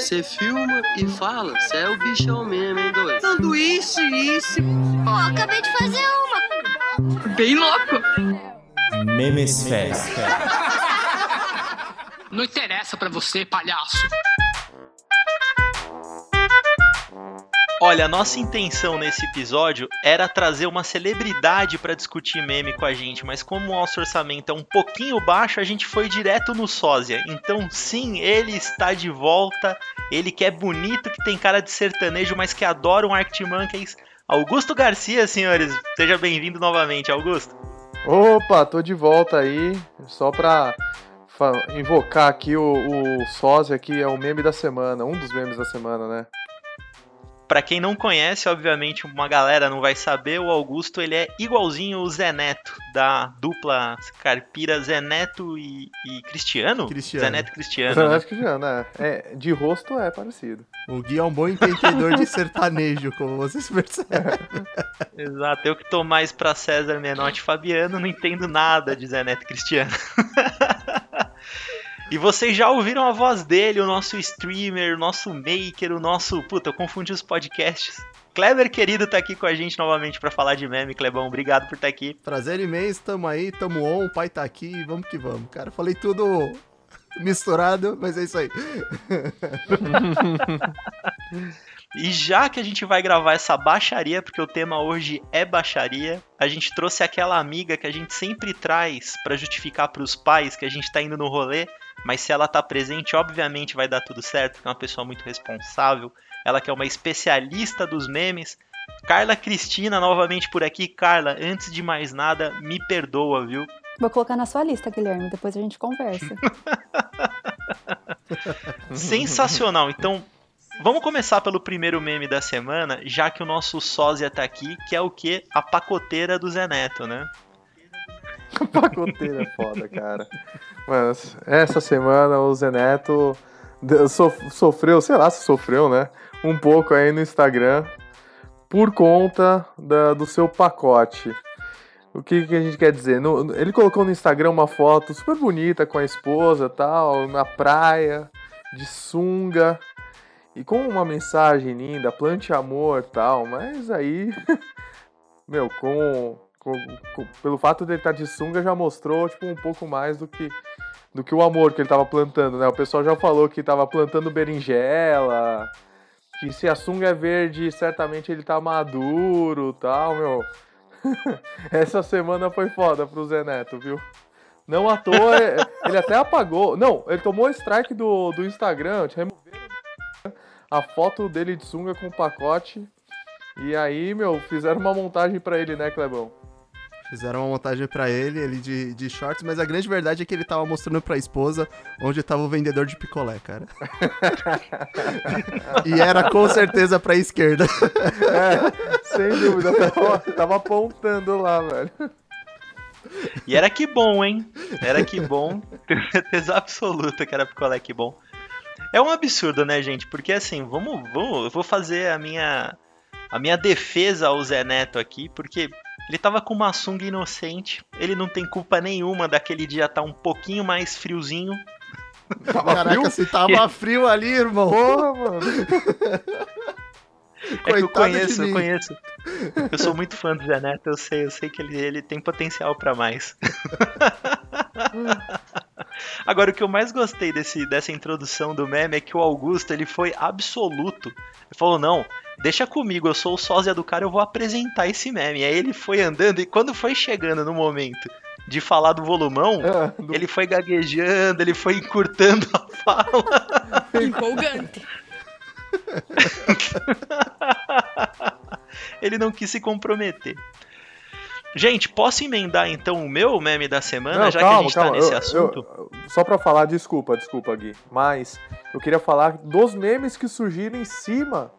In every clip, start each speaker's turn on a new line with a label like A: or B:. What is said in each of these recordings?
A: Você filma e fala, você é o bichão mesmo, hein, doido?
B: Sanduíche, isso.
C: Pô, acabei de fazer uma.
B: Bem louco.
D: Memes Fest.
B: Não interessa pra você, palhaço.
E: Olha, nossa intenção nesse episódio era trazer uma celebridade para discutir meme com a gente, mas como o nosso orçamento é um pouquinho baixo, a gente foi direto no sósia. Então, sim, ele está de volta. Ele que é bonito, que tem cara de sertanejo, mas que adora um Arctic Monkeys. Augusto Garcia, senhores. Seja bem-vindo novamente, Augusto.
F: Opa, tô de volta aí, só pra invocar aqui o, o sósia que é o meme da semana, um dos memes da semana, né?
E: Para quem não conhece, obviamente uma galera não vai saber, o Augusto ele é igualzinho o Zé Neto, da dupla Carpira Zé Neto e, e Cristiano?
G: Cristiano.
E: Zé Neto e Cristiano.
F: Zé
E: né?
F: Neto Cristiano, é. é. De rosto é parecido.
G: O Gui é um bom entendedor de sertanejo, como vocês percebem.
E: Exato, eu que tô mais pra César Menotti e Fabiano, não entendo nada de Zé Neto e Cristiano. E vocês já ouviram a voz dele, o nosso streamer, o nosso maker, o nosso. Puta, eu confundi os podcasts. Kleber querido tá aqui com a gente novamente para falar de meme, Klebão. Obrigado por estar tá aqui.
G: Prazer imenso, tamo aí, tamo on, o pai tá aqui, vamos que vamos. Cara, falei tudo misturado, mas é isso aí.
E: E já que a gente vai gravar essa baixaria, porque o tema hoje é baixaria, a gente trouxe aquela amiga que a gente sempre traz para justificar para os pais que a gente tá indo no rolê, mas se ela tá presente, obviamente vai dar tudo certo, porque é uma pessoa muito responsável, ela que é uma especialista dos memes. Carla Cristina novamente por aqui. Carla, antes de mais nada, me perdoa, viu?
H: Vou colocar na sua lista, Guilherme, depois a gente conversa.
E: Sensacional. Então, Vamos começar pelo primeiro meme da semana, já que o nosso sósia tá aqui, que é o que? A pacoteira do Zé Neto, né?
F: pacoteira é foda, cara. Mano, essa semana o Zé Neto sofreu, sei lá se sofreu, né? Um pouco aí no Instagram por conta da, do seu pacote. O que, que, a gente quer dizer? No, ele colocou no Instagram uma foto super bonita com a esposa tal, na praia, de sunga e com uma mensagem linda, plante amor tal, mas aí, meu, com, com, com, pelo fato de ele estar de sunga já mostrou tipo um pouco mais do que do que o amor que ele estava plantando, né? O pessoal já falou que estava plantando berinjela, que se a sunga é verde, certamente ele tá maduro, tal, meu. Essa semana foi foda pro Zé Neto, viu? Não à toa, ele até apagou. Não, ele tomou strike do, do Instagram, removeram a foto dele de sunga com o pacote. E aí, meu, fizeram uma montagem para ele, né, Clebão?
G: Fizeram uma montagem para ele, ele de, de shorts, mas a grande verdade é que ele tava mostrando pra esposa onde tava o vendedor de picolé, cara. e era com certeza pra esquerda.
F: É, sem dúvida, tava, tava apontando lá, velho.
E: E era que bom, hein? Era que bom. Tenho certeza absoluta que era picolé que bom. É um absurdo, né, gente? Porque assim, vamos, vamos, eu vou fazer a minha a minha defesa ao Zé Neto aqui, porque ele tava com uma sunga inocente, ele não tem culpa nenhuma daquele dia tá um pouquinho mais friozinho.
G: Tava Caraca, frio? se tava frio ali, irmão.
F: Porra, mano.
E: É que eu conheço, eu conheço. Eu sou muito fã do Zé Neto, eu sei, eu sei que ele, ele tem potencial para mais. Agora, o que eu mais gostei desse, dessa introdução do meme é que o Augusto ele foi absoluto. Ele falou: não, deixa comigo, eu sou o sósia do cara, eu vou apresentar esse meme. Aí ele foi andando e quando foi chegando no momento de falar do volumão, é, do... ele foi gaguejando, ele foi encurtando a fala.
B: Empolgante.
E: ele não quis se comprometer. Gente, posso emendar então o meu meme da semana,
F: não,
E: já
F: calma,
E: que a gente tá
F: calma.
E: tá nesse
F: eu,
E: assunto?
F: Eu, só pra falar, desculpa, desculpa, Gui, mas eu queria falar dos memes que surgiram em cima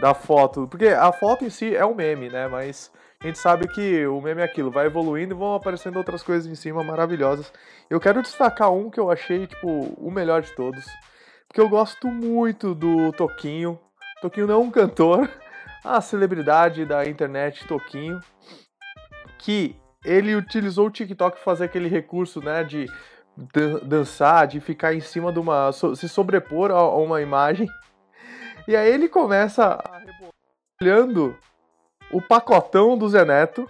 F: da foto, porque a foto em si é um meme, né, mas a gente sabe que o meme é aquilo, vai evoluindo e vão aparecendo outras coisas em cima maravilhosas. Eu quero destacar um que eu achei, tipo, o melhor de todos, porque eu gosto muito do Toquinho. Toquinho não é um cantor, a celebridade da internet Toquinho que ele utilizou o TikTok fazer aquele recurso, né, de dan- dançar, de ficar em cima de uma. se sobrepor a, uma imagem. E aí ele começa olhando o pacotão do Zé Neto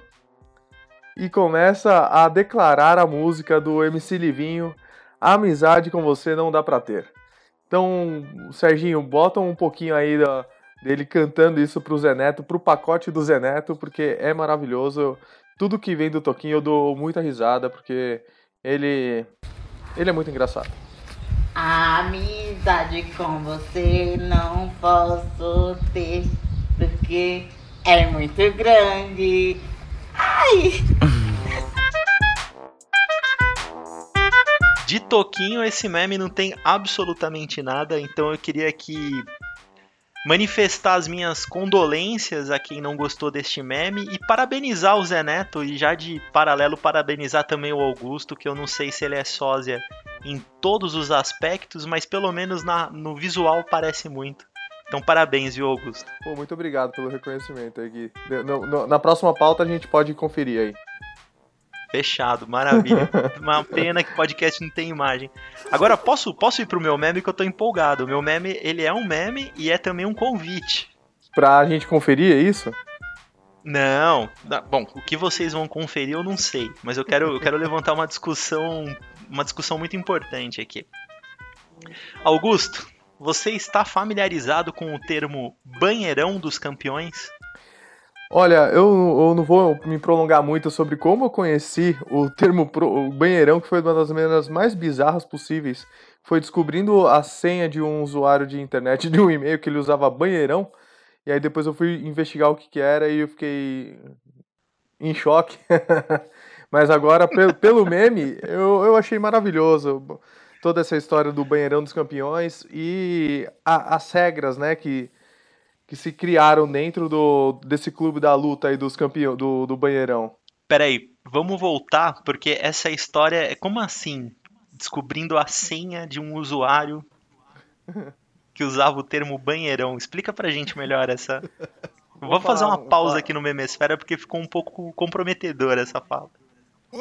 F: e começa a declarar a música do MC Livinho. Amizade com você não dá pra ter. Então, Serginho, bota um pouquinho aí da- dele cantando isso pro Zé Neto, pro pacote do Zé Neto, porque é maravilhoso. Tudo que vem do Toquinho eu dou muita risada, porque ele. Ele é muito engraçado.
I: Amizade com você não posso ter, porque é muito grande. Ai!
E: De Toquinho, esse meme não tem absolutamente nada, então eu queria aqui manifestar as minhas condolências a quem não gostou deste meme e parabenizar o Zé Neto e já de paralelo parabenizar também o Augusto, que eu não sei se ele é sósia em todos os aspectos, mas pelo menos na- no visual parece muito. Então parabéns, viu, Augusto?
F: Pô, muito obrigado pelo reconhecimento aí, Gui. Na próxima pauta a gente pode conferir aí.
E: Fechado, maravilha. Uma pena que podcast não tem imagem. Agora, posso, posso ir pro meu meme que eu tô empolgado. O meu meme, ele é um meme e é também um convite.
F: Pra gente conferir, é isso?
E: Não, bom, o que vocês vão conferir eu não sei, mas eu quero, eu quero levantar uma discussão, uma discussão muito importante aqui. Augusto, você está familiarizado com o termo banheirão dos campeões?
F: Olha, eu, eu não vou me prolongar muito sobre como eu conheci o termo pro- o banheirão, que foi uma das maneiras mais bizarras possíveis. Foi descobrindo a senha de um usuário de internet, de um e-mail que ele usava banheirão. E aí depois eu fui investigar o que, que era e eu fiquei em choque. Mas agora, pelo, pelo meme, eu, eu achei maravilhoso toda essa história do banheirão dos campeões e a- as regras, né, que, que se criaram dentro do, desse clube da luta aí dos campeões do, do banheirão.
E: Peraí, vamos voltar, porque essa história é como assim? Descobrindo a senha de um usuário que usava o termo banheirão. Explica pra gente melhor essa. Vou,
F: Vou
E: fazer
F: falar,
E: uma pausa
F: falar.
E: aqui no Memesfera porque ficou um pouco comprometedora essa fala.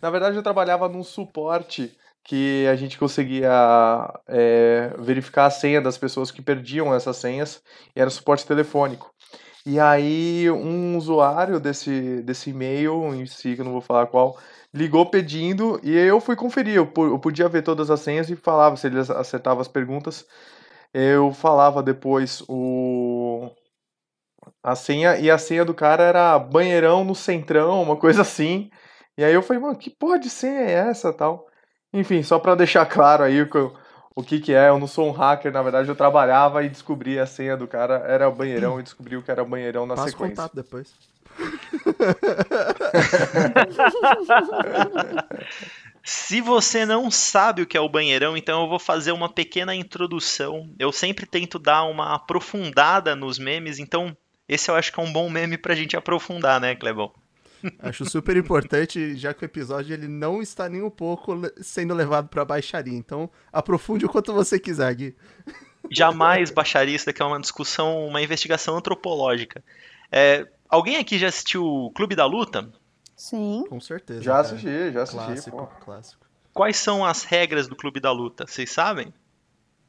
F: Na verdade, eu trabalhava num suporte que a gente conseguia é, verificar a senha das pessoas que perdiam essas senhas, e era suporte telefônico. E aí, um usuário desse, desse e-mail, em si, que eu não vou falar qual, ligou pedindo, e eu fui conferir. Eu, eu podia ver todas as senhas e falava se ele acertava as perguntas. Eu falava depois o, a senha, e a senha do cara era banheirão no centrão, uma coisa assim. E aí eu falei, mano, que porra de senha é essa tal? Enfim, só pra deixar claro aí o que, eu- o que que é, eu não sou um hacker, na verdade eu trabalhava e descobri a senha do cara, era o banheirão e descobri o que era banheirão na
G: Passa o
F: sequência.
G: contato depois.
E: Se você não sabe o que é o banheirão, então eu vou fazer uma pequena introdução. Eu sempre tento dar uma aprofundada nos memes, então esse eu acho que é um bom meme pra gente aprofundar, né, Clebão?
G: Acho super importante, já que o episódio ele não está nem um pouco sendo levado pra baixaria. Então, aprofunde o quanto você quiser, Gui.
E: Jamais baixaria isso daqui é uma discussão, uma investigação antropológica. É, alguém aqui já assistiu o Clube da Luta?
H: Sim.
G: Com certeza.
F: Já
G: cara.
F: assisti, já assisti,
G: Clássico,
F: pô.
G: clássico.
E: Quais são as regras do Clube da Luta? Vocês sabem?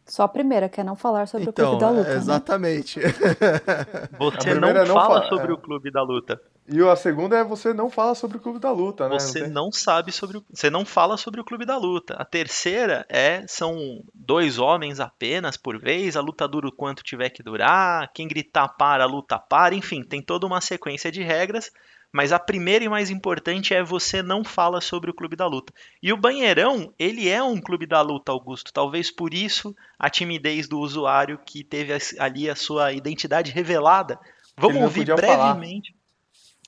H: Só a primeira, que é não falar sobre o
G: Então,
H: Clube da Luta.
G: é,
H: né?
G: exatamente.
E: Você
F: A
E: não
F: primeira é não
E: fala
F: fa-
E: sobre
F: é.
E: o Clube da Luta.
F: E a segunda é você não fala sobre o clube da luta, né?
E: Você
F: tem-
E: não sabe sobre o... Você não fala sobre o Clube da Luta. A terceira é são dois homens apenas por vez, a luta dura o quanto tiver que durar, quem gritar para, a luta para, enfim, tem toda uma sequência de regras. Mas a primeira e mais importante é você não fala sobre o Clube da Luta. E o Banheirão, ele é um Clube da Luta, Augusto. Talvez por isso a timidez do usuário que teve ali a sua identidade revelada. Vamos ouvir
F: podia falar.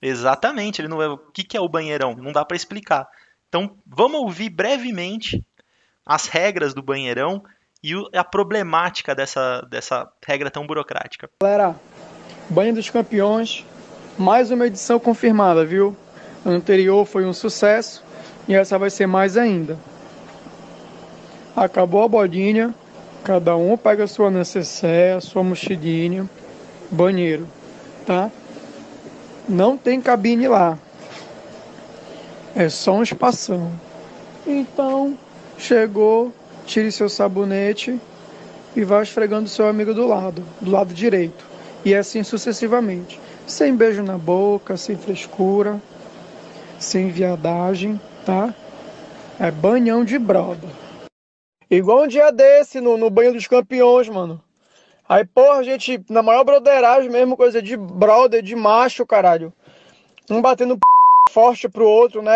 E: Exatamente, ele não é. O que, que é o banheirão? Não dá para explicar. Então, vamos ouvir brevemente as regras do banheirão e a problemática dessa, dessa regra tão burocrática.
J: Galera, Banho dos Campeões, mais uma edição confirmada, viu? A anterior foi um sucesso e essa vai ser mais ainda. Acabou a bodinha, cada um pega sua necessaire, sua mochilinha, banheiro, tá? Não tem cabine lá. É só um espação. Então, chegou, tire seu sabonete e vá esfregando seu amigo do lado, do lado direito. E assim sucessivamente. Sem beijo na boca, sem frescura, sem viadagem, tá? É banhão de broda. Igual um dia desse no, no banho dos campeões, mano. Aí, porra, a gente, na maior broderagem mesmo, coisa de brother, de macho, caralho. Um batendo p... forte pro outro, né?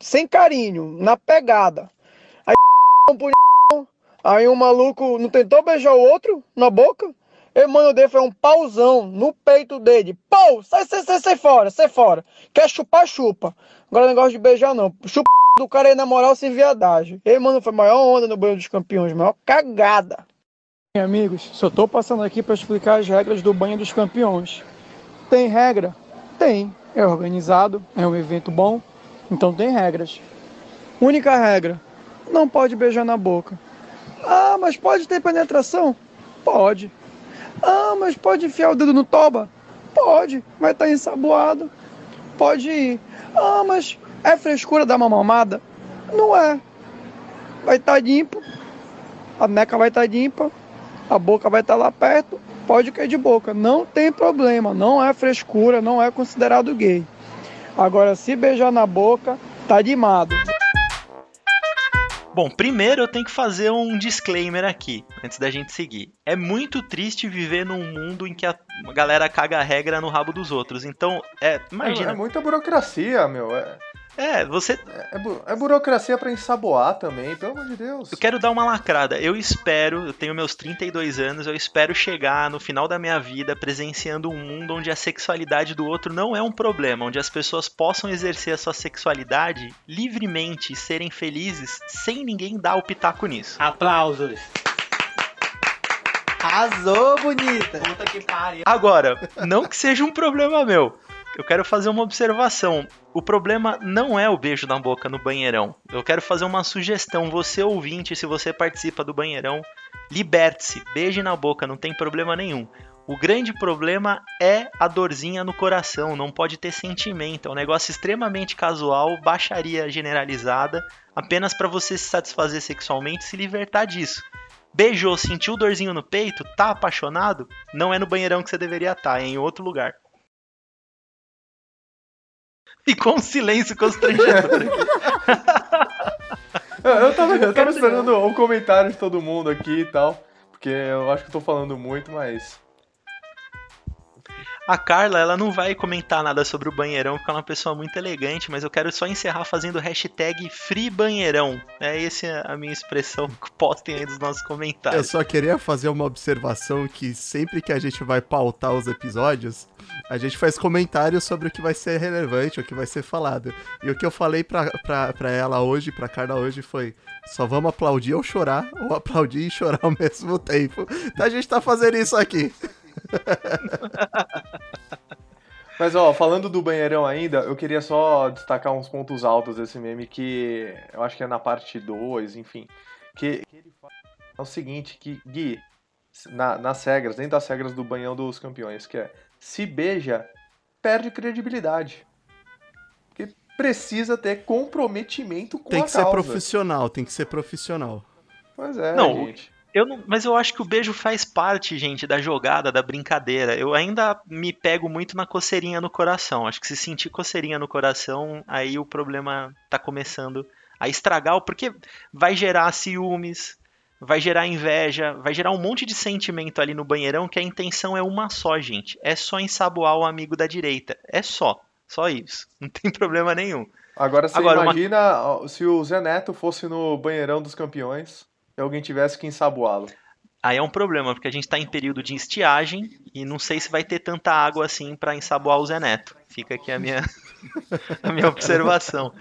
J: Sem carinho, na pegada. Aí, um punhão, aí um maluco não tentou beijar o outro na boca? E mano dele foi um pauzão no peito dele. Pau! Sai, sai, sai, sai fora, sai fora. Quer chupar, chupa. Agora negócio de beijar não. Chupa do cara aí na moral sem viadagem. E mano, foi maior onda no banho dos campeões, maior cagada. Amigos, só tô passando aqui para explicar as regras do banho dos campeões. Tem regra? Tem. É organizado, é um evento bom, então tem regras. Única regra: não pode beijar na boca. Ah, mas pode ter penetração? Pode. Ah, mas pode enfiar o dedo no toba? Pode, vai estar tá ensaboado. Pode ir. Ah, mas é frescura dar uma mamada? Não é. Vai estar tá limpo, a neca vai estar tá limpa, a boca vai estar tá lá perto, pode cair de boca. Não tem problema, não é frescura, não é considerado gay. Agora, se beijar na boca, tá limado.
E: Bom, primeiro eu tenho que fazer um disclaimer aqui, antes da gente seguir. É muito triste viver num mundo em que a galera caga a regra no rabo dos outros. Então, é, imagina.
F: É, é muita burocracia, meu. É...
E: É, você.
F: É, bu é burocracia para ensaboar também, pelo amor de Deus.
E: Eu quero dar uma lacrada. Eu espero, eu tenho meus 32 anos, eu espero chegar no final da minha vida presenciando um mundo onde a sexualidade do outro não é um problema, onde as pessoas possam exercer a sua sexualidade livremente e serem felizes sem ninguém dar o pitaco nisso.
K: Aplausos. Arrasou, bonita. Puta que pariu.
E: Agora, não que seja um problema meu eu quero fazer uma observação. O problema não é o beijo na boca no banheirão. Eu quero fazer uma sugestão. Você ouvinte, se você participa do banheirão, liberte-se, beije na boca, não tem problema nenhum. O grande problema é a dorzinha no coração, não pode ter sentimento. É um negócio extremamente casual, baixaria generalizada, apenas para você se satisfazer sexualmente e se libertar disso. Beijou, sentiu dorzinho no peito, tá apaixonado? Não é no banheirão que você deveria estar, tá, é em outro lugar. Ficou um silêncio constrangedor.
F: eu, eu tava, eu tava esperando o um comentário de todo mundo aqui e tal. Porque eu acho que eu tô falando muito, mas.
E: A Carla, ela não vai comentar nada sobre o banheirão, porque ela é uma pessoa muito elegante, mas eu quero só encerrar fazendo hashtag FreeBanheirão. É essa é a minha expressão que postem aí nos nossos comentários.
G: Eu só queria fazer uma observação que sempre que a gente vai pautar os episódios, a gente faz comentários sobre o que vai ser relevante, o que vai ser falado. E o que eu falei pra, pra, pra ela hoje, pra Carla hoje, foi: só vamos aplaudir ou chorar, ou aplaudir e chorar ao mesmo tempo. Então a gente tá fazendo isso aqui.
F: Mas ó, falando do banheirão ainda, eu queria só destacar uns pontos altos desse meme que eu acho que é na parte 2, enfim. Que, que ele fala é o seguinte, que Gui, na, nas regras, dentro das regras do banhão dos campeões, que é se beija, perde credibilidade. Porque precisa ter comprometimento com
G: tem
F: a
G: causa. Tem que ser profissional, tem que ser profissional.
F: Pois é,
E: Não,
F: gente.
E: Eu não, mas eu acho que o beijo faz parte, gente, da jogada, da brincadeira. Eu ainda me pego muito na coceirinha no coração. Acho que se sentir coceirinha no coração, aí o problema tá começando a estragar, porque vai gerar ciúmes, vai gerar inveja, vai gerar um monte de sentimento ali no banheirão que a intenção é uma só, gente. É só ensaboar o amigo da direita. É só. Só isso. Não tem problema nenhum.
F: Agora você Agora, imagina uma... se o Zé Neto fosse no banheirão dos campeões e alguém tivesse que ensaboá-lo.
E: Aí é um problema, porque a gente está em período de estiagem e não sei se vai ter tanta água assim para ensaboar o Zé Neto. Fica aqui a minha, a minha observação.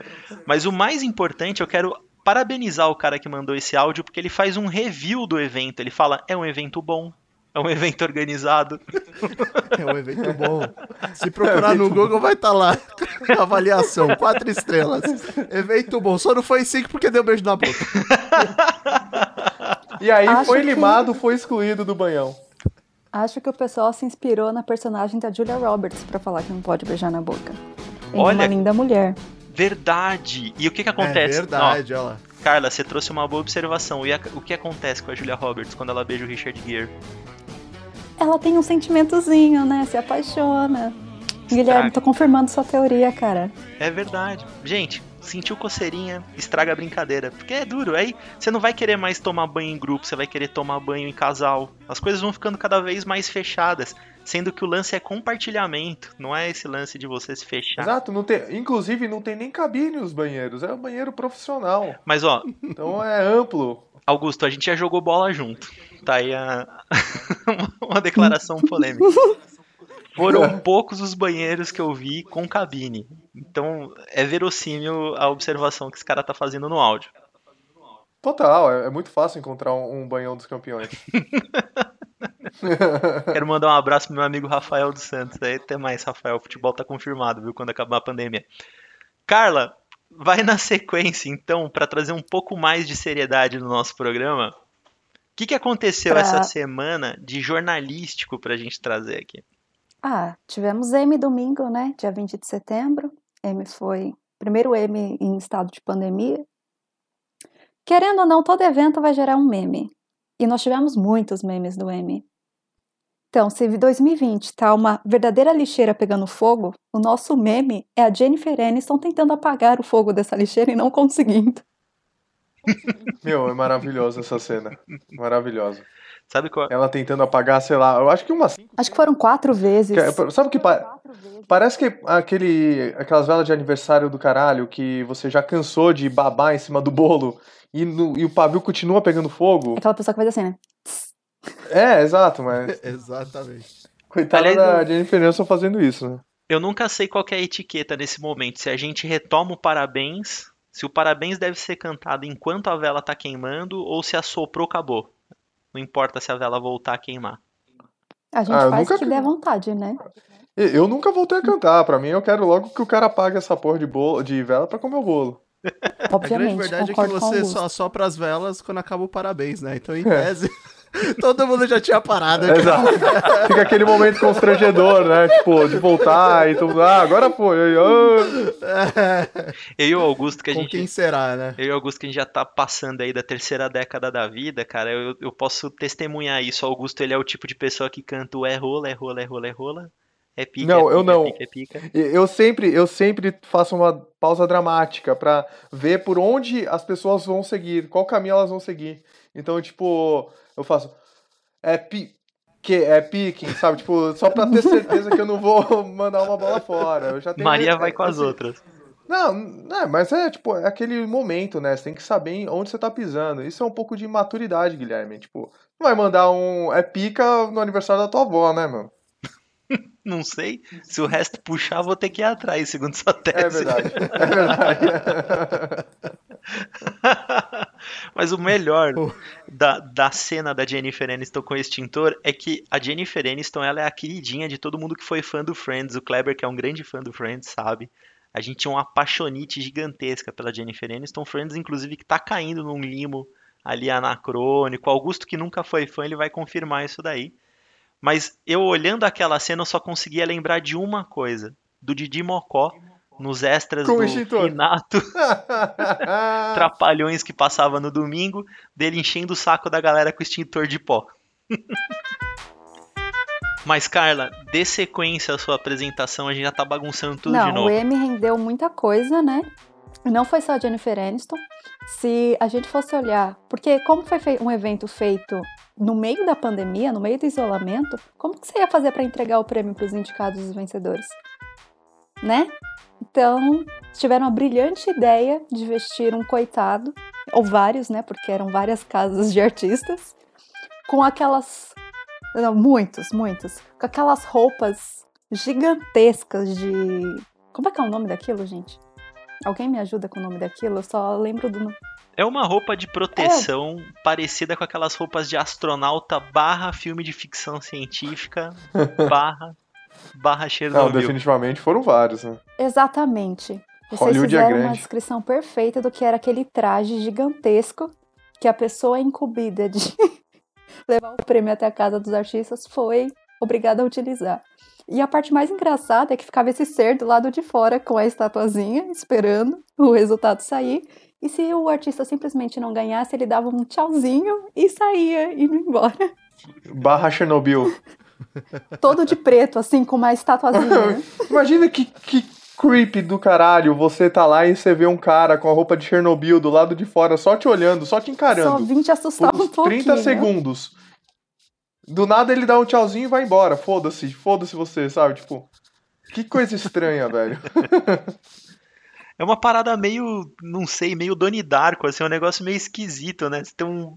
E: Mas o mais importante, eu quero parabenizar o cara que mandou esse áudio, porque ele faz um review do evento. Ele fala: é um evento bom, é um evento organizado.
G: É um evento bom. Se procurar é no Google, bom. vai estar tá lá. Avaliação, quatro estrelas. Evento bom. Só não foi cinco porque deu beijo na boca.
F: E aí Acho foi limado, que... foi excluído do banhão.
H: Acho que o pessoal se inspirou na personagem da Julia Roberts para falar que não pode beijar na boca. Em
E: Olha,
H: uma linda mulher.
E: Verdade! E o que que
G: É
E: acontece?
G: verdade, olha lá.
E: Carla, você trouxe uma boa observação. E a- o que acontece com a Julia Roberts quando ela beija o Richard Gere?
H: Ela tem um sentimentozinho, né? Se apaixona. Guilherme, tô confirmando sua teoria, cara.
E: É verdade. Gente, sentiu coceirinha, estraga a brincadeira. Porque é duro. Aí você não vai querer mais tomar banho em grupo, você vai querer tomar banho em casal. As coisas vão ficando cada vez mais fechadas. Sendo que o lance é compartilhamento, não é esse lance de você se fechar.
F: Exato, não tem, inclusive não tem nem cabine os banheiros, é um banheiro profissional.
E: Mas ó,
F: Então é amplo.
E: Augusto, a gente já jogou bola junto. Tá aí a... uma declaração polêmica. Foram poucos os banheiros que eu vi com cabine. Então é verossímil a observação que esse cara tá fazendo no áudio.
F: Total, é, é muito fácil encontrar um, um banhão dos campeões.
E: Quero mandar um abraço pro meu amigo Rafael dos Santos. Aí, até mais, Rafael. O futebol tá confirmado, viu? Quando acabar a pandemia. Carla, vai na sequência, então, para trazer um pouco mais de seriedade no nosso programa. O que, que aconteceu
H: Pra-
E: essa semana de jornalístico pra gente trazer aqui?
H: Ah, tivemos M domingo, né? Dia 20 de setembro. M foi primeiro M em estado de pandemia. Querendo ou não, todo evento vai gerar um meme. E nós tivemos muitos memes do M. Então, se 2020 tá uma verdadeira lixeira pegando fogo, o nosso meme é a Jennifer Aniston tentando apagar o fogo dessa lixeira e não conseguindo.
F: Meu, é maravilhosa essa cena. Maravilhosa.
E: Sabe qual?
F: Ela tentando apagar, sei lá, eu acho que umas.
H: Acho que foram quatro vezes.
F: Sabe o que pa- parece que aquele, aquelas velas de aniversário do caralho que você já cansou de babar em cima do bolo e, no- e o pavio continua pegando fogo?
H: Aquela pessoa que faz assim, né?
F: É, exato, mas.
G: Exatamente.
F: Coitada
E: Aliás,
F: da
E: eu-
F: Jennifer Aniston fazendo isso, né?
E: Eu nunca sei qual que é a etiqueta nesse momento. Se a gente retoma o parabéns, se o parabéns deve ser cantado enquanto a vela tá queimando ou se assoprou, acabou. Não importa se a vela voltar a queimar.
H: A gente
F: Ah,
H: faz
F: nunca-
H: o que der vontade, né?
F: Eu nunca voltei a cantar. Pra mim, eu quero logo que o cara apague essa porra de, bolo, de vela pra comer o bolo.
G: A grande
H: Obviamente,
G: verdade é que você só sopra as velas quando acaba o parabéns, né? Então, em tese, todo mundo já tinha parado. cara.
F: Exato. Fica aquele momento constrangedor, né? Tipo, de voltar e tudo. Ah, agora foi. Ah.
E: Eu e o Augusto, que a
G: Com
E: gente.
G: quem será, né?
E: Eu e o Augusto, que a gente já tá passando aí da terceira década da vida, cara, eu, eu posso testemunhar isso. O Augusto, ele é o tipo de pessoa que canta o é rola, é rola, é rola, é rola. É pica,
F: Não,
E: é
F: eu
E: pica,
F: não.
E: é pica, é pica.
F: Eu sempre, eu sempre faço uma pausa dramática pra ver por onde as pessoas vão seguir, qual caminho elas vão seguir. Então, tipo, eu faço. É pi. Que é picking, sabe? Tipo, só pra ter certeza que eu não vou mandar uma bola fora. Eu já tenho
E: Maria
F: é,
E: vai com as
F: assim,
E: outras.
F: Não, não, mas é tipo, é aquele momento, né? Você tem que saber onde você tá pisando. Isso é um pouco de maturidade, Guilherme. Tipo, não vai mandar um é pica no aniversário da tua avó, né, mano?
E: Não sei. Se o resto puxar, vou ter que ir atrás, segundo sua
F: É
E: tese.
F: verdade. É verdade.
E: Mas o melhor da, da cena da Jennifer Aniston com o extintor é que a Jennifer Aniston ela é a queridinha de todo mundo que foi fã do Friends. O Kleber, que é um grande fã do Friends, sabe? A gente tinha uma apaixonite gigantesca pela Jennifer Aniston. Friends, inclusive, que tá caindo num limo ali anacrônico. Augusto, que nunca foi fã, ele vai confirmar isso daí. Mas eu olhando aquela cena, eu só conseguia lembrar de uma coisa: do Didi Mocó nos extras do
F: extintor.
E: Renato Trapalhões que passava no domingo, dele enchendo o saco da galera com extintor de pó. Mas, Carla, dê sequência à sua apresentação, a gente já tá bagunçando tudo
H: não,
E: de novo.
H: o M rendeu muita coisa, né? Não foi só a Jennifer Aniston. Se a gente fosse olhar, porque como foi um evento feito no meio da pandemia, no meio do isolamento, como que você ia fazer para entregar o prêmio para os indicados e os vencedores? Né? Então, tiveram a brilhante ideia de vestir um coitado, ou vários, né? Porque eram várias casas de artistas, com aquelas. Não, muitos, muitos. Com aquelas roupas gigantescas de. Como é que é o nome daquilo, gente? Alguém me ajuda com o nome daquilo? Eu só lembro do. no-
E: É uma roupa de proteção parecida com aquelas roupas de astronauta barra filme de ficção científica barra barra
F: Não,
E: Chernobyl.
F: definitivamente foram vários, né?
H: Exatamente. Vocês
F: Hollywood é
H: fizeram uma
F: grande.
H: descrição perfeita do que era aquele traje gigantesco que a pessoa incumbida de levar o prêmio até a casa dos artistas foi obrigada a utilizar. E a parte mais engraçada é que ficava esse ser do lado de fora com a estatuazinha, esperando o resultado sair. E se o artista simplesmente não ganhasse, ele dava um tchauzinho e saía indo embora.
F: Barra Chernobyl.
H: Todo de preto, assim, com uma estatuazinha.
F: Imagina que, que creepy do caralho você tá lá e você vê um cara com a roupa de Chernobyl do lado de fora só te olhando, só te encarando.
H: Só vim te assustar
F: por
H: um pouquinho.
F: 30 segundos. Do nada ele dá um tchauzinho e vai embora. Foda-se, foda-se você, sabe? Tipo, que coisa estranha, velho.
E: É uma parada meio, não sei, meio Doni Darko, assim, é um negócio meio esquisito, né? Você tem um.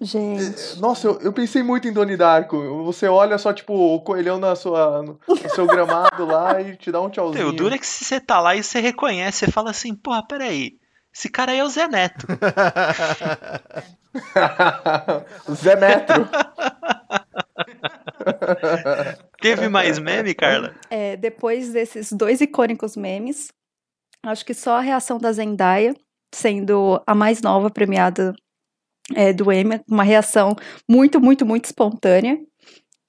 H: Gente.
F: Nossa, eu, eu pensei muito em Doni Darko. Você olha só, tipo, o coelhão na sua, no, no seu gramado lá e te dá um tchauzinho.
E: O duro é que se você tá lá e você reconhece, você fala assim, porra, peraí. Esse cara aí é o Zé Neto.
F: Zé Metro.
E: Teve mais meme, Carla?
H: É, depois desses dois icônicos memes, acho que só a reação da Zendaya, sendo a mais nova premiada é, do Emmy, uma reação muito, muito, muito espontânea,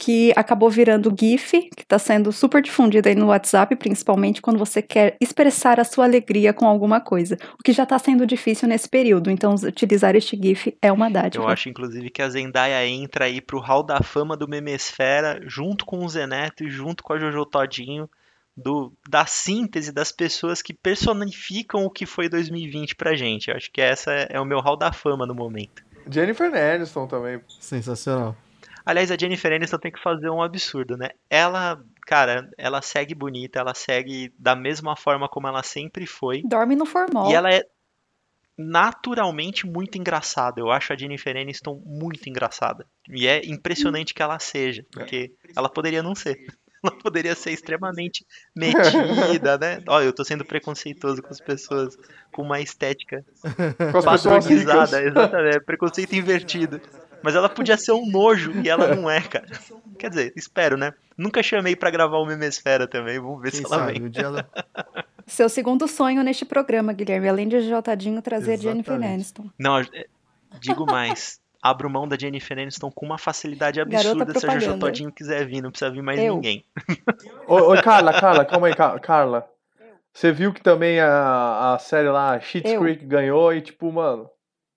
H: que acabou virando GIF, que está sendo super difundida aí no WhatsApp, principalmente quando você quer expressar a sua alegria com alguma coisa, o que já está sendo difícil nesse período, então utilizar este GIF é uma dádiva.
E: Eu acho, inclusive, que a Zendaya entra aí pro hall da fama do Memesfera, junto com o Zeneto e junto com a Jojo Todinho, do, da síntese das pessoas que personificam o que foi 2020 pra gente. Eu acho que essa é, é o meu hall da fama no momento.
F: Jennifer Aniston também.
G: Sensacional.
E: Aliás, a Jennifer Aniston tem que fazer um absurdo, né? Ela, cara, ela segue bonita, ela segue da mesma forma como ela sempre foi.
H: Dorme no formal.
E: E ela é naturalmente muito engraçada. Eu acho a Jennifer Aniston muito engraçada. E é impressionante que ela seja, porque ela poderia não ser. Ela poderia ser extremamente metida, né? Olha, eu tô sendo preconceituoso com as pessoas com uma estética padronizada, exatamente, é preconceito invertido. Mas ela podia ser um nojo e ela não é, cara. Quer dizer, espero, né? Nunca chamei pra gravar o Memesfera também, vamos ver
G: Quem
E: se ela
G: sabe,
E: vem.
G: dia ela...
H: Seu segundo sonho neste programa, Guilherme, além de Jotadinho trazer Jennifer
G: Exatamente.
H: Aniston.
E: Não, é, digo mais. Abro mão da Jennifer Aniston com uma facilidade
H: Garota
E: absurda se a Jojo. Todinho quiser vir, não precisa vir mais
H: Eu.
E: ninguém.
F: Ô, Carla, Carla, calma aí, Ca- Carla. Você viu que também a, a série lá,
H: Eu.
F: Creek, ganhou e tipo, mano,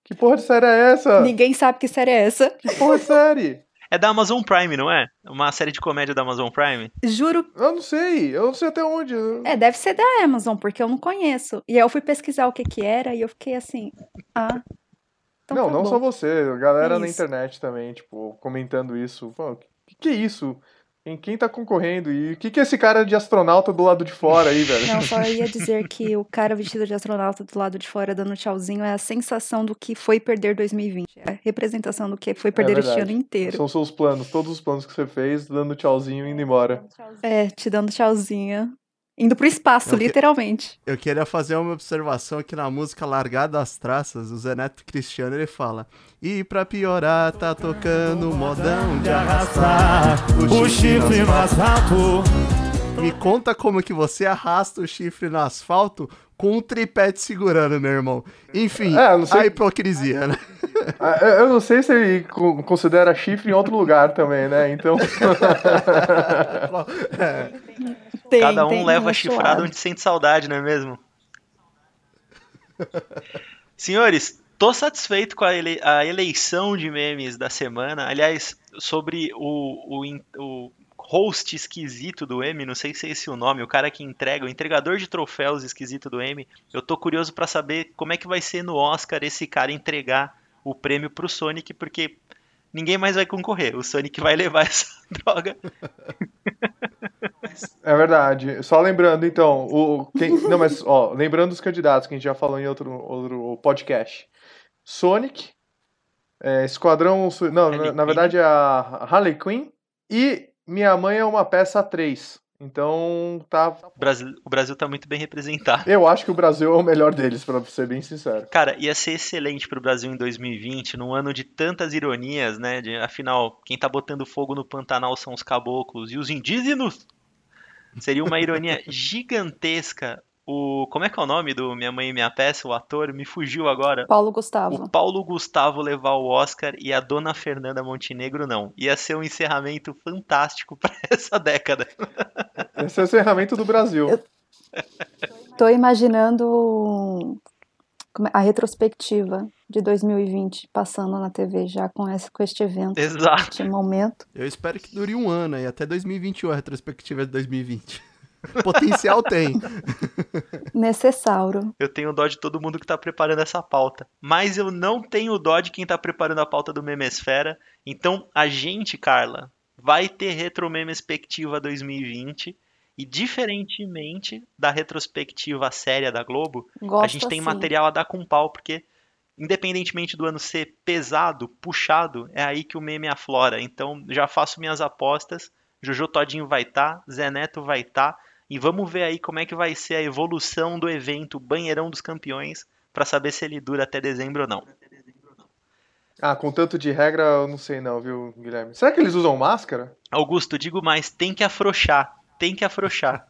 F: que porra de série é essa?
H: Ninguém sabe que série é essa.
F: Que porra de série?
E: É da Amazon Prime, não é? Uma série de comédia da Amazon Prime.
H: Juro.
F: Eu não sei, eu não sei até onde.
H: É, deve ser da Amazon, porque eu não conheço. E aí eu fui pesquisar o que que era e eu fiquei assim, ah. Então
F: não,
H: tá
F: não
H: bom.
F: só você, a galera na internet também, tipo, comentando isso. O que, que é isso? Em quem tá concorrendo? E o que, que é esse cara de astronauta do lado de fora aí, velho?
H: Não, só ia dizer que o cara vestido de astronauta do lado de fora dando tchauzinho é a sensação do que foi perder 2020. É a representação do que foi perder este
F: verdade.
H: ano inteiro.
F: São seus planos, todos os planos que você fez, dando tchauzinho e indo embora.
H: É, te dando tchauzinho. Indo pro espaço,
G: É o que-
H: literalmente.
G: Eu queria fazer uma observação aqui na música Largada as Traças, o Zé Neto Cristiano, ele fala E pra piorar, tá tocando modão de arrastar o chifre no asfalto Me conta como que você arrasta o chifre no asfalto com um tripé te segurando, meu irmão. Enfim,
F: É, eu não sei-
G: a hipocrisia, né?
F: Ah, Eu eu não sei se ele co- considera chifre em outro lugar também, né? Então.
G: É,
H: Tem,
E: Cada um
H: tem
E: leva a chifrada onde sente saudade, não é mesmo? Senhores, tô satisfeito com a, ele- a eleição de memes da semana. Aliás, sobre o, o, o host esquisito do M, não sei se é esse o nome, o cara que entrega, o entregador de troféus esquisito do M. Eu tô curioso pra saber como é que vai ser no Oscar esse cara entregar o prêmio pro Sonic, porque ninguém mais vai concorrer. O Sonic vai levar essa droga.
F: É verdade. Só lembrando, então, o quem, não, mas ó, lembrando os candidatos que a gente já falou em outro, outro podcast. Sonic, é, Esquadrão, não, na, na verdade é a Harley Quinn e Minha Mãe é uma peça 3. Então, tá,
E: O Brasil, o Brasil tá muito bem representado.
F: eu acho que o Brasil é o melhor deles, pra ser bem sincero.
E: Cara, ia ser excelente pro Brasil em 2020, num ano de tantas ironias, né? De, afinal, quem tá botando fogo no Pantanal são os caboclos e os indígenas. Seria uma ironia gigantesca O. Como é que é o nome do Minha Mãe e Minha Peça? O ator me fugiu agora.
H: Paulo Gustavo.
E: O Paulo Gustavo levar o Oscar e a Dona Fernanda Montenegro não. Ia ser um encerramento fantástico pra essa década.
F: Esse é o encerramento do Brasil.
H: Tô imaginando a retrospectiva de 2020 passando na TV já com, esse, com este evento.
E: Exato.
H: Este momento.
G: Eu espero que dure um ano aí, até 2021 a retrospectiva de 2020. Potencial tem.
H: Necessário.
E: Eu tenho dó de todo mundo que tá preparando essa pauta. Mas eu não tenho dó de quem tá preparando a pauta do Memesfera. Então, a gente, Carla, vai ter Retromemespectiva 2020. E diferentemente da retrospectiva séria da Globo, a
H: Gosto
E: gente tem
H: assim.
E: material a dar com pau, porque independentemente do ano ser pesado, puxado, é aí que o meme aflora. Então, já faço minhas apostas. Jojo Todinho vai estar, Zé Neto vai estar. E vamos ver aí como é que vai ser a evolução do evento Banheirão dos Campeões para saber se ele dura até dezembro ou não.
F: Ah, com tanto de regra, eu não sei não, viu, Guilherme? Será que eles usam máscara?
E: Augusto, digo mais, tem que afrouxar. Tem que afrouxar.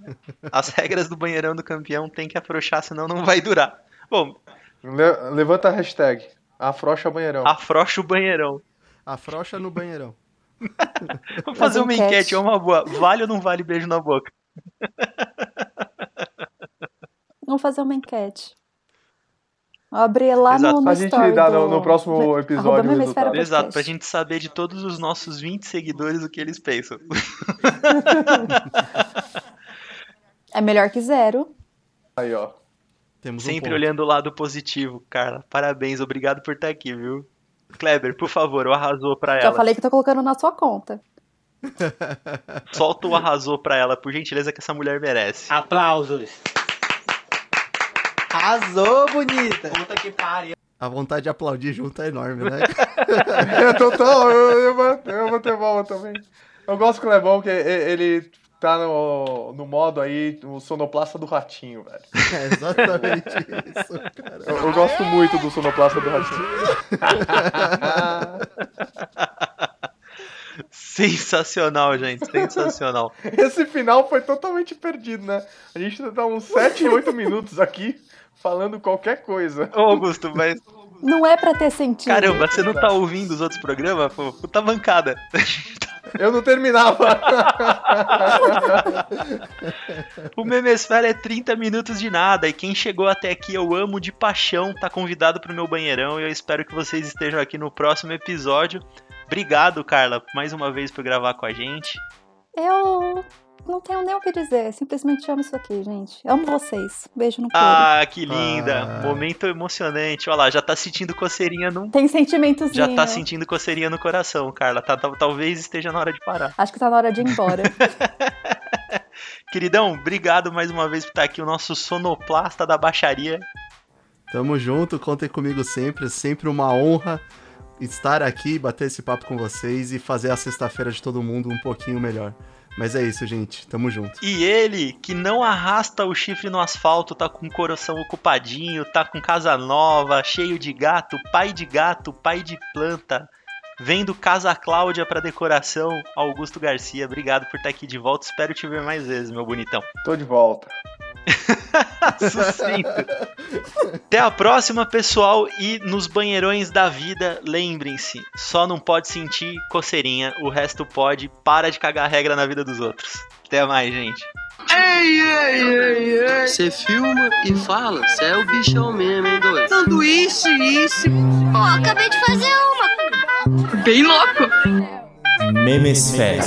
E: As regras do Banheirão do Campeão tem que afrouxar, senão não vai durar. Bom,
F: Le- levanta a hashtag. Afrocha banheirão.
E: afrouxa o banheirão.
G: Afrocha no banheirão.
E: Vamos fazer uma
H: enquete.
E: enquete, é uma boa. Vale ou não vale beijo na boca?
H: Vamos fazer uma enquete. Abrir lá
E: Exato.
H: no, no
F: A gente dá
H: do...
F: no- próximo episódio.
E: Exato, pra gente saber de todos os nossos 20 seguidores o que eles pensam.
H: É melhor que zero.
F: Aí, ó.
G: Temos um
E: Sempre
G: ponto.
E: olhando o lado positivo, Carla. Parabéns, obrigado por estar aqui, viu? Kleber, por favor, o arrasou pra
H: Já
E: ela.
H: falei que tô colocando na sua conta.
E: Solta o arrasou pra ela, por gentileza, que essa mulher merece.
K: Aplausos. Arrasou, bonita. Puta que pariu.
G: A vontade de aplaudir junto é enorme, né?
F: É total, eu, eu, vou- eu vou ter bola também. Eu gosto que o Lebão, que ele tá no, no modo aí, o sonoplasta do ratinho, velho.
G: É exatamente isso, cara.
F: Eu, eu gosto muito do sonoplasta do ratinho.
E: Sensacional, gente, sensacional.
F: Esse final foi totalmente perdido, né? A gente tá uns 7, 8 minutos aqui falando qualquer coisa.
E: Ô, Augusto, mas
H: Não é pra ter sentido.
E: caramba, você não tá ouvindo os outros programas? Pô, puta mancada.
F: Eu não terminava.
E: O Memesfera é 30 minutos de nada, e quem chegou até aqui eu amo de paixão, tá convidado pro meu banheirão, e eu espero que vocês estejam aqui no próximo episódio. Obrigado, Carla, mais uma vez por gravar com a gente.
H: Eu não tenho nem o que dizer. Simplesmente amo isso aqui, gente. Amo vocês. Beijo no couro.
E: Ah, que linda!
G: Ah.
E: Momento emocionante. Olha lá, já tá sentindo coceirinha no.
H: Tem sentimentozinho.
E: Já tá sentindo coceirinha no coração, Carla. Tá- tá- talvez esteja na hora de parar.
H: Acho que tá na hora de ir embora.
E: Queridão, obrigado mais uma vez por estar aqui, o nosso sonoplasta da baixaria.
G: Tamo junto, contem comigo sempre. É sempre uma honra estar aqui, bater esse papo com vocês e fazer a sexta-feira de todo mundo um pouquinho melhor. Mas é isso, gente. Tamo junto.
E: E ele, que não arrasta o chifre no asfalto, tá com o coração ocupadinho, tá com casa nova, cheio de gato, pai de gato, pai de planta. Vendo Casa Cláudia pra decoração, Augusto Garcia, obrigado por estar aqui de volta. Espero te ver mais vezes, meu bonitão.
F: Tô de volta.
E: Sucinto. Até a próxima, pessoal. E nos banheirões da vida, lembrem-se: só não pode sentir coceirinha, o resto pode. Para de cagar regra na vida dos outros. Até mais, gente.
A: Ei, ei, ei, ei. Você filma e fala, você é o bichão mesmo, hein, doido?
B: Sanduíche, isso.
C: Pô, acabei de fazer uma.
B: Bem louco.
D: Memesfera.